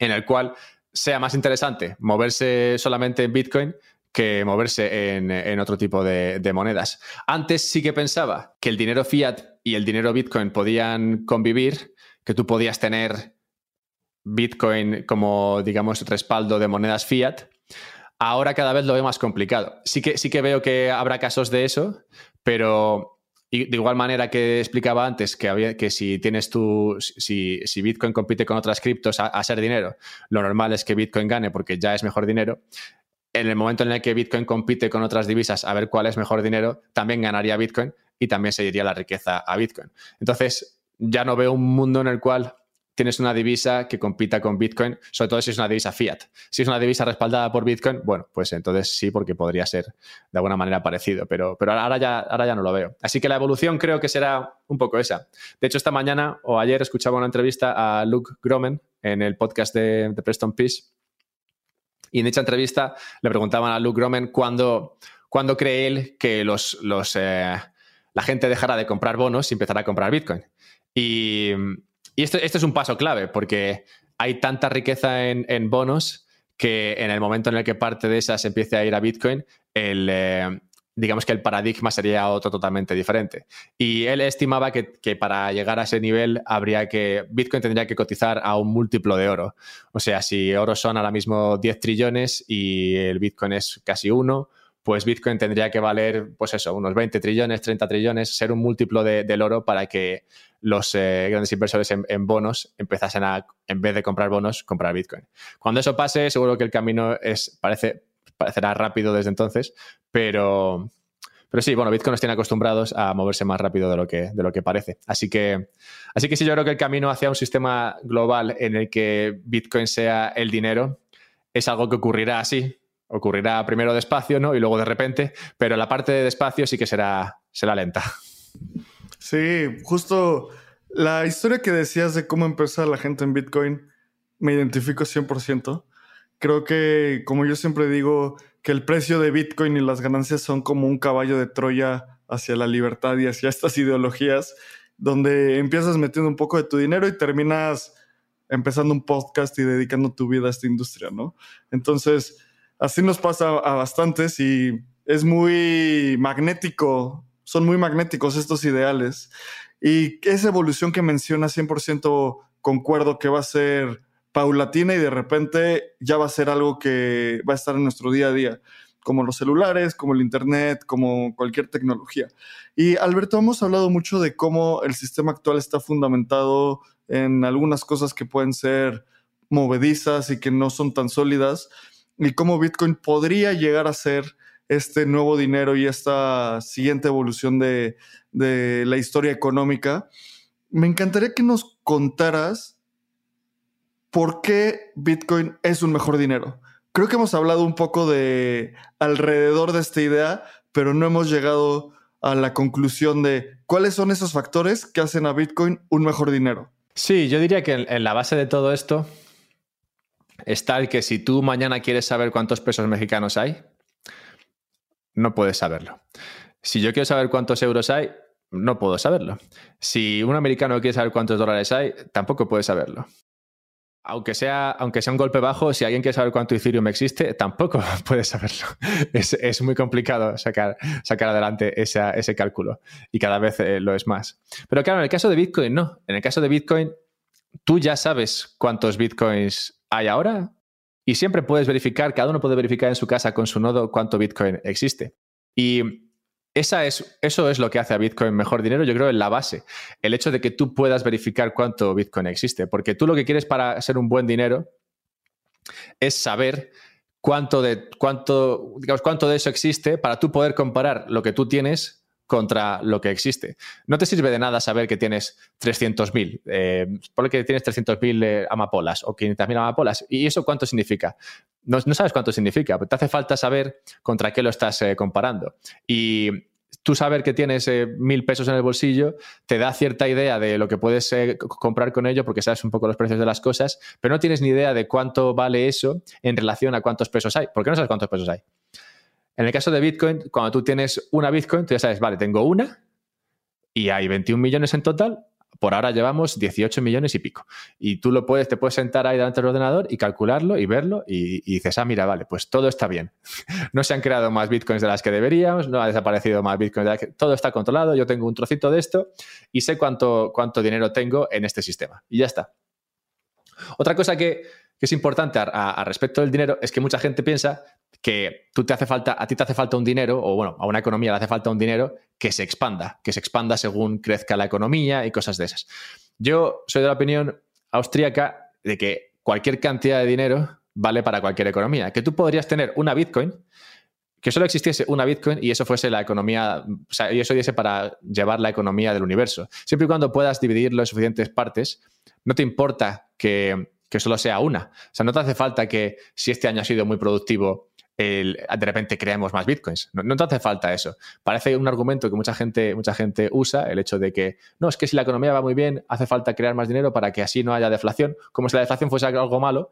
en el cual sea más interesante moverse solamente en Bitcoin que moverse en, otro tipo de, monedas. Antes sí que pensaba que el dinero fiat y el dinero Bitcoin podían convivir, que tú podías tener Bitcoin como, digamos, respaldo de monedas fiat. Ahora cada vez lo veo más complicado. Sí que, sí que veo que habrá casos de eso, pero y de igual manera que explicaba antes que, había, que si tienes tu, si, si Bitcoin compite con otras criptos a, ser dinero, lo normal es que Bitcoin gane porque ya es mejor dinero. En el momento en el que Bitcoin compite con otras divisas a ver cuál es mejor dinero, también ganaría Bitcoin y también se la riqueza a Bitcoin. Entonces, ya no veo un mundo en el cual tienes una divisa que compita con Bitcoin, sobre todo si es una divisa fiat. Si es una divisa respaldada por Bitcoin, bueno, pues entonces sí, porque podría ser de alguna manera parecido, pero, pero ahora, ya, ahora ya no lo veo. Así que la evolución creo que será un poco esa. De hecho, esta mañana o ayer escuchaba una entrevista a Luke Gromen en el podcast de, Preston Peace y en dicha entrevista le preguntaban a Luke Gromen cuándo, cree él que eh, la gente dejará de comprar bonos y empezará a comprar Bitcoin. Y, y esto, es un paso clave porque hay tanta riqueza en, bonos que en el momento en el que parte de esas empiece a ir a Bitcoin, el, eh, digamos que el paradigma sería otro totalmente diferente. Y él estimaba que, para llegar a ese nivel habría que, Bitcoin tendría que cotizar a un múltiplo de oro. O sea, si oro son ahora mismo 10 trillones y el Bitcoin es casi uno, pues Bitcoin tendría que valer, pues eso, unos 20 trillones, 30 trillones, ser un múltiplo del oro para que los eh, grandes inversores en, bonos empezasen a, en vez de comprar bonos, comprar Bitcoin. Cuando eso pase, seguro que el camino es, parece, parecerá rápido desde entonces, pero, pero sí, bueno, Bitcoin nos tiene acostumbrados a moverse más rápido de lo que, de lo que parece. Así que, así que sí, yo creo que el camino hacia un sistema global en el que Bitcoin sea el dinero es algo que ocurrirá así, ocurrirá primero despacio, ¿no? Y luego de repente, pero la parte de despacio sí que será, será lenta. Sí, justo la historia que decías de cómo empezar la gente en Bitcoin, me identifico 100%. Creo que, como yo siempre digo, que el precio de Bitcoin y las ganancias son como un caballo de Troya hacia la libertad y hacia estas ideologías, donde empiezas metiendo un poco de tu dinero y terminas empezando un podcast y dedicando tu vida a esta industria, ¿no? Entonces, así nos pasa a bastantes y es muy magnético, son muy magnéticos estos ideales. Y esa evolución que menciona 100% concuerdo que va a ser paulatina y de repente ya va a ser algo que va a estar en nuestro día a día, como los celulares, como el Internet, como cualquier tecnología. Y Alberto, hemos hablado mucho de cómo el sistema actual está fundamentado en algunas cosas que pueden ser movedizas y que no son tan sólidas, y cómo Bitcoin podría llegar a ser este nuevo dinero y esta siguiente evolución de, la historia económica. Me encantaría que nos contaras por qué Bitcoin es un mejor dinero. Creo que hemos hablado un poco de alrededor de esta idea, pero no hemos llegado a la conclusión de cuáles son esos factores que hacen a Bitcoin un mejor dinero. Sí, yo diría que en la base de todo esto está el que si tú mañana quieres saber cuántos pesos mexicanos hay, no puedes saberlo. Si yo quiero saber cuántos euros hay, no puedo saberlo. Si un americano quiere saber cuántos dólares hay, tampoco puede saberlo. Aunque sea, aunque sea un golpe bajo, si alguien quiere saber cuánto Ethereum existe, tampoco (laughs) puede saberlo. Es, muy complicado sacar, sacar adelante ese cálculo y cada vez eh, lo es más. Pero claro, en el caso de Bitcoin, no. En el caso de Bitcoin, tú ya sabes cuántos Bitcoins hay ahora y siempre puedes verificar, cada uno puede verificar en su casa con su nodo cuánto Bitcoin existe. Y esa es, eso es lo que hace a Bitcoin mejor dinero, yo creo, en la base. El hecho de que tú puedas verificar cuánto Bitcoin existe. Porque tú lo que quieres para ser un buen dinero es saber cuánto de, cuánto, digamos, cuánto de eso existe para tú poder comparar lo que tú tienes contra lo que existe. No te sirve de nada saber que tienes 300.000, eh, que tienes 300.000 eh, amapolas o 500.000 amapolas. ¿Y eso cuánto significa? No, sabes cuánto significa, pero te hace falta saber contra qué lo estás eh, comparando. Y tú saber que tienes eh, mil pesos en el bolsillo te da cierta idea de lo que puedes comprar con ello porque sabes un poco los precios de las cosas, pero no tienes ni idea de cuánto vale eso en relación a cuántos pesos hay. ¿Por qué no sabes cuántos pesos hay? En el caso de Bitcoin, cuando tú tienes una Bitcoin, tú ya sabes, vale, tengo una y hay 21 millones en total. Por ahora llevamos 18 millones y pico. Y tú lo puedes, te puedes sentar ahí delante del ordenador y calcularlo y verlo y, dices, ah, mira, vale, pues todo está bien. (laughs) no se han creado más bitcoins de las que deberíamos, no ha desaparecido más bitcoins de las que... Todo está controlado, yo tengo un trocito de esto y sé cuánto, cuánto dinero tengo en este sistema. Y ya está. Otra cosa que, es importante a, respecto del dinero es que mucha gente piensa que tú te hace falta, a ti te hace falta un dinero, o bueno, a una economía le hace falta un dinero que se expanda, que se expanda según crezca la economía y cosas de esas. Yo soy de la opinión austríaca de que cualquier cantidad de dinero vale para cualquier economía. Que tú podrías tener una Bitcoin, que solo existiese una Bitcoin y eso fuese la economía, o sea, y eso diese para llevar la economía del universo. Siempre y cuando puedas dividirlo en suficientes partes, no te importa que, que solo sea una. O sea, no te hace falta que si este año ha sido muy productivo, de repente creamos más bitcoins. No, te hace falta eso. Parece un argumento que mucha gente, mucha gente usa, el hecho de que no, es que si la economía va muy bien, hace falta crear más dinero para que así no haya deflación, como si la deflación fuese algo malo,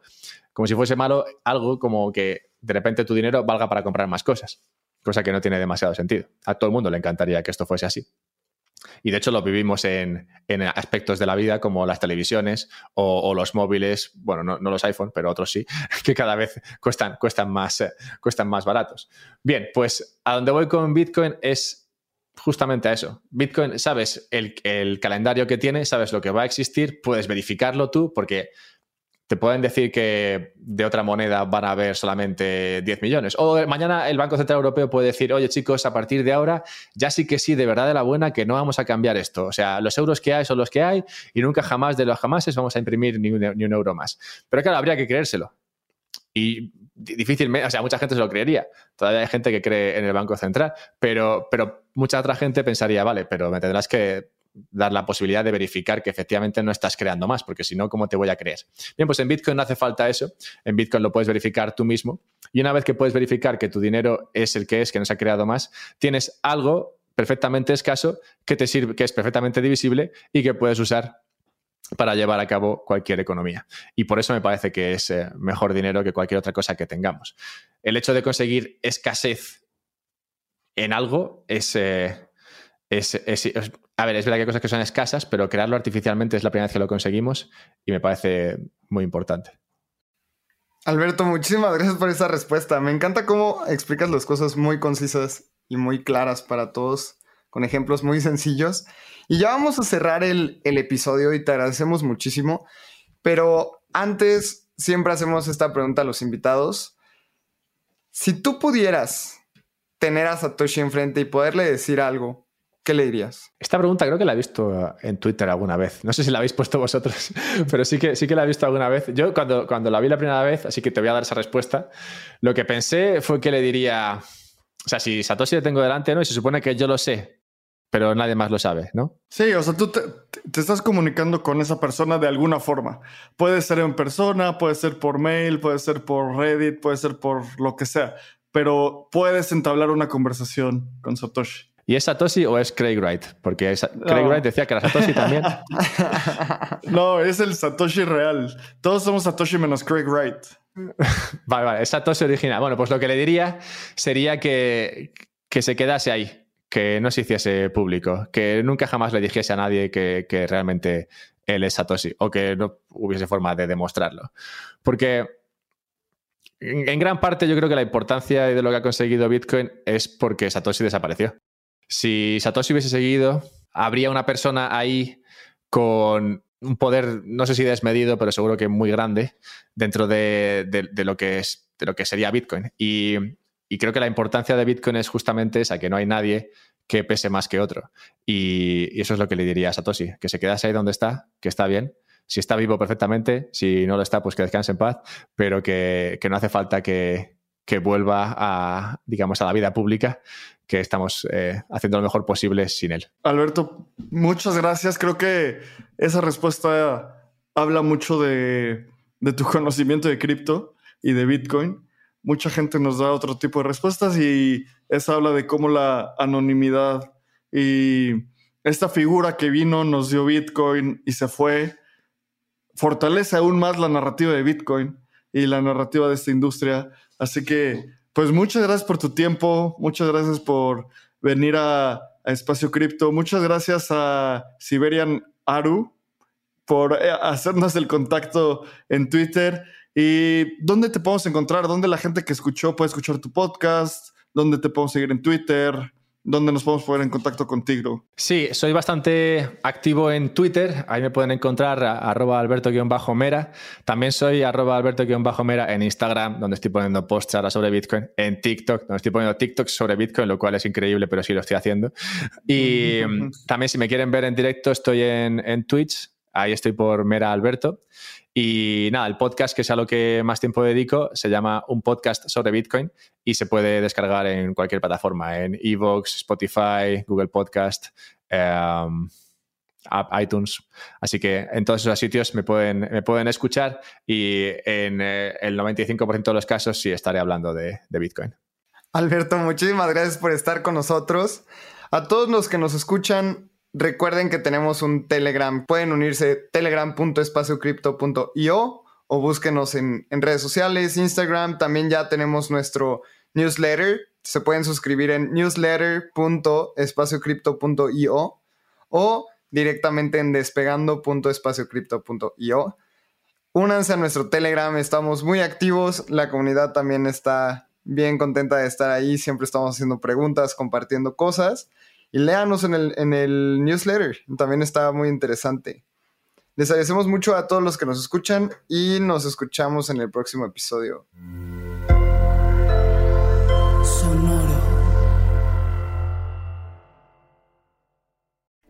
como si fuese malo algo como que de repente tu dinero valga para comprar más cosas, cosa que no tiene demasiado sentido. A todo el mundo le encantaría que esto fuese así. Y de hecho lo vivimos en, aspectos de la vida como las televisiones o, los móviles, bueno, no, los iPhone, pero otros sí, (laughs) que cada vez cuestan, cuestan, más, eh, cuestan más baratos. Bien, pues a donde voy con Bitcoin es justamente a eso. Bitcoin, sabes el, el calendario que tiene, sabes lo que va a existir, puedes verificarlo tú porque te pueden decir que de otra moneda van a haber solamente 10 millones. O mañana el Banco Central Europeo puede decir, oye chicos, a partir de ahora ya sí que sí, de verdad de la buena, que no vamos a cambiar esto. O sea, los euros que hay son los que hay y nunca jamás de los jamases vamos a imprimir ni un, euro más. Pero claro, habría que creérselo. Y difícilmente, o sea, mucha gente se lo creería. Todavía hay gente que cree en el Banco Central, pero, pero mucha otra gente pensaría, vale, pero me tendrás que dar la posibilidad de verificar que efectivamente no estás creando más, porque si no, ¿cómo te voy a creer? Bien, pues en Bitcoin no hace falta eso. En Bitcoin lo puedes verificar tú mismo. Y una vez que puedes verificar que tu dinero es el que es, que no se ha creado más, tienes algo perfectamente escaso que te sirve, que es perfectamente divisible y que puedes usar para llevar a cabo cualquier economía. Y por eso me parece que es eh, mejor dinero que cualquier otra cosa que tengamos. El hecho de conseguir escasez en algo es, eh, es, a ver, es verdad que hay cosas que son escasas, pero crearlo artificialmente es la primera vez que lo conseguimos y me parece muy importante. Alberto, muchísimas gracias por esa respuesta. Me encanta cómo explicas las cosas muy concisas y muy claras para todos, con ejemplos muy sencillos. Y ya vamos a cerrar el, el episodio y te agradecemos muchísimo. Pero antes, siempre hacemos esta pregunta a los invitados. Si tú pudieras tener a Satoshi enfrente y poderle decir algo, ¿qué le dirías? Esta pregunta creo que la he visto en Twitter alguna vez. No sé si la habéis puesto vosotros, (laughs) pero sí que, sí que la he visto alguna vez. Yo cuando, cuando la vi la primera vez, así que te voy a dar esa respuesta, lo que pensé fue que le diría, o sea, si Satoshi le tengo delante, ¿no? Y se supone que yo lo sé, pero nadie más lo sabe, ¿no? Sí, o sea, tú te, te, estás comunicando con esa persona de alguna forma. Puede ser en persona, puede ser por mail, puede ser por Reddit, puede ser por lo que sea, pero puedes entablar una conversación con Satoshi. ¿Y es Satoshi o es Craig Wright? Porque Craig Wright decía que era Satoshi también. (laughs) no, es el Satoshi real. Todos somos Satoshi menos Craig Wright. vale, vale, es Satoshi original. Bueno, pues lo que le diría sería que, que se quedase ahí, que no se hiciese público, que nunca jamás le dijese a nadie que, que realmente él es Satoshi o que no hubiese forma de demostrarlo. Porque en gran parte yo creo que la importancia de lo que ha conseguido Bitcoin es porque Satoshi desapareció. Si Satoshi hubiese seguido, habría una persona ahí con un poder, no sé si desmedido, pero seguro que muy grande dentro de, lo, que es, de lo que sería Bitcoin. Y, creo que la importancia de Bitcoin es justamente esa, que no hay nadie que pese más que otro. Y, eso es lo que le diría a Satoshi, que se quedase ahí donde está, que está bien. Si está vivo perfectamente, si no lo está, pues que descanse en paz, pero que, que no hace falta que, que vuelva a, digamos, a la vida pública, que estamos eh, haciendo lo mejor posible sin él. Alberto, muchas gracias. Creo que esa respuesta habla mucho de, de tu conocimiento de cripto y de Bitcoin. Mucha gente nos da otro tipo de respuestas y esa habla de cómo la anonimidad y esta figura que vino nos dio Bitcoin y se fue, fortalece aún más la narrativa de Bitcoin y la narrativa de esta industria. Así que, pues muchas gracias por tu tiempo, muchas gracias por venir a, Espacio Cripto, muchas gracias a Siberian Aru por eh, hacernos el contacto en Twitter. ¿Y dónde te podemos encontrar? ¿Dónde la gente que escuchó puede escuchar tu podcast? ¿Dónde te podemos seguir en Twitter? ¿Dónde nos podemos poner en contacto contigo? Sí, soy bastante activo en Twitter. Ahí me pueden encontrar a, arroba alberto-mera. También soy arroba alberto-mera en Instagram, donde estoy poniendo posts ahora sobre Bitcoin. En TikTok, donde estoy poniendo TikToks sobre Bitcoin, lo cual es increíble, pero sí lo estoy haciendo. Y también si me quieren ver en directo, estoy en, en Twitch. Ahí estoy por Mera Alberto. Y nada, el podcast, que es a lo que más tiempo dedico, se llama Un podcast sobre Bitcoin y se puede descargar en cualquier plataforma, en Evox, Spotify, Google Podcast, um, iTunes. Así que en todos esos sitios me pueden, me pueden escuchar y en eh, el 95% de los casos sí estaré hablando de Bitcoin. Alberto, muchísimas gracias por estar con nosotros. A todos los que nos escuchan, Recuerden que tenemos un Telegram. Pueden unirse telegram.espaciocrypto.io o búsquenos en, en, redes sociales, Instagram. También ya tenemos nuestro newsletter. Se pueden suscribir en newsletter.espaciocrypto.io o directamente en despegando.espaciocrypto.io. Únanse a nuestro Telegram, estamos muy activos. La comunidad también está bien contenta de estar ahí. Siempre estamos haciendo preguntas, compartiendo cosas y léanos en el, en el newsletter. También está muy interesante. Les agradecemos mucho a todos los que nos escuchan y nos escuchamos en el próximo episodio.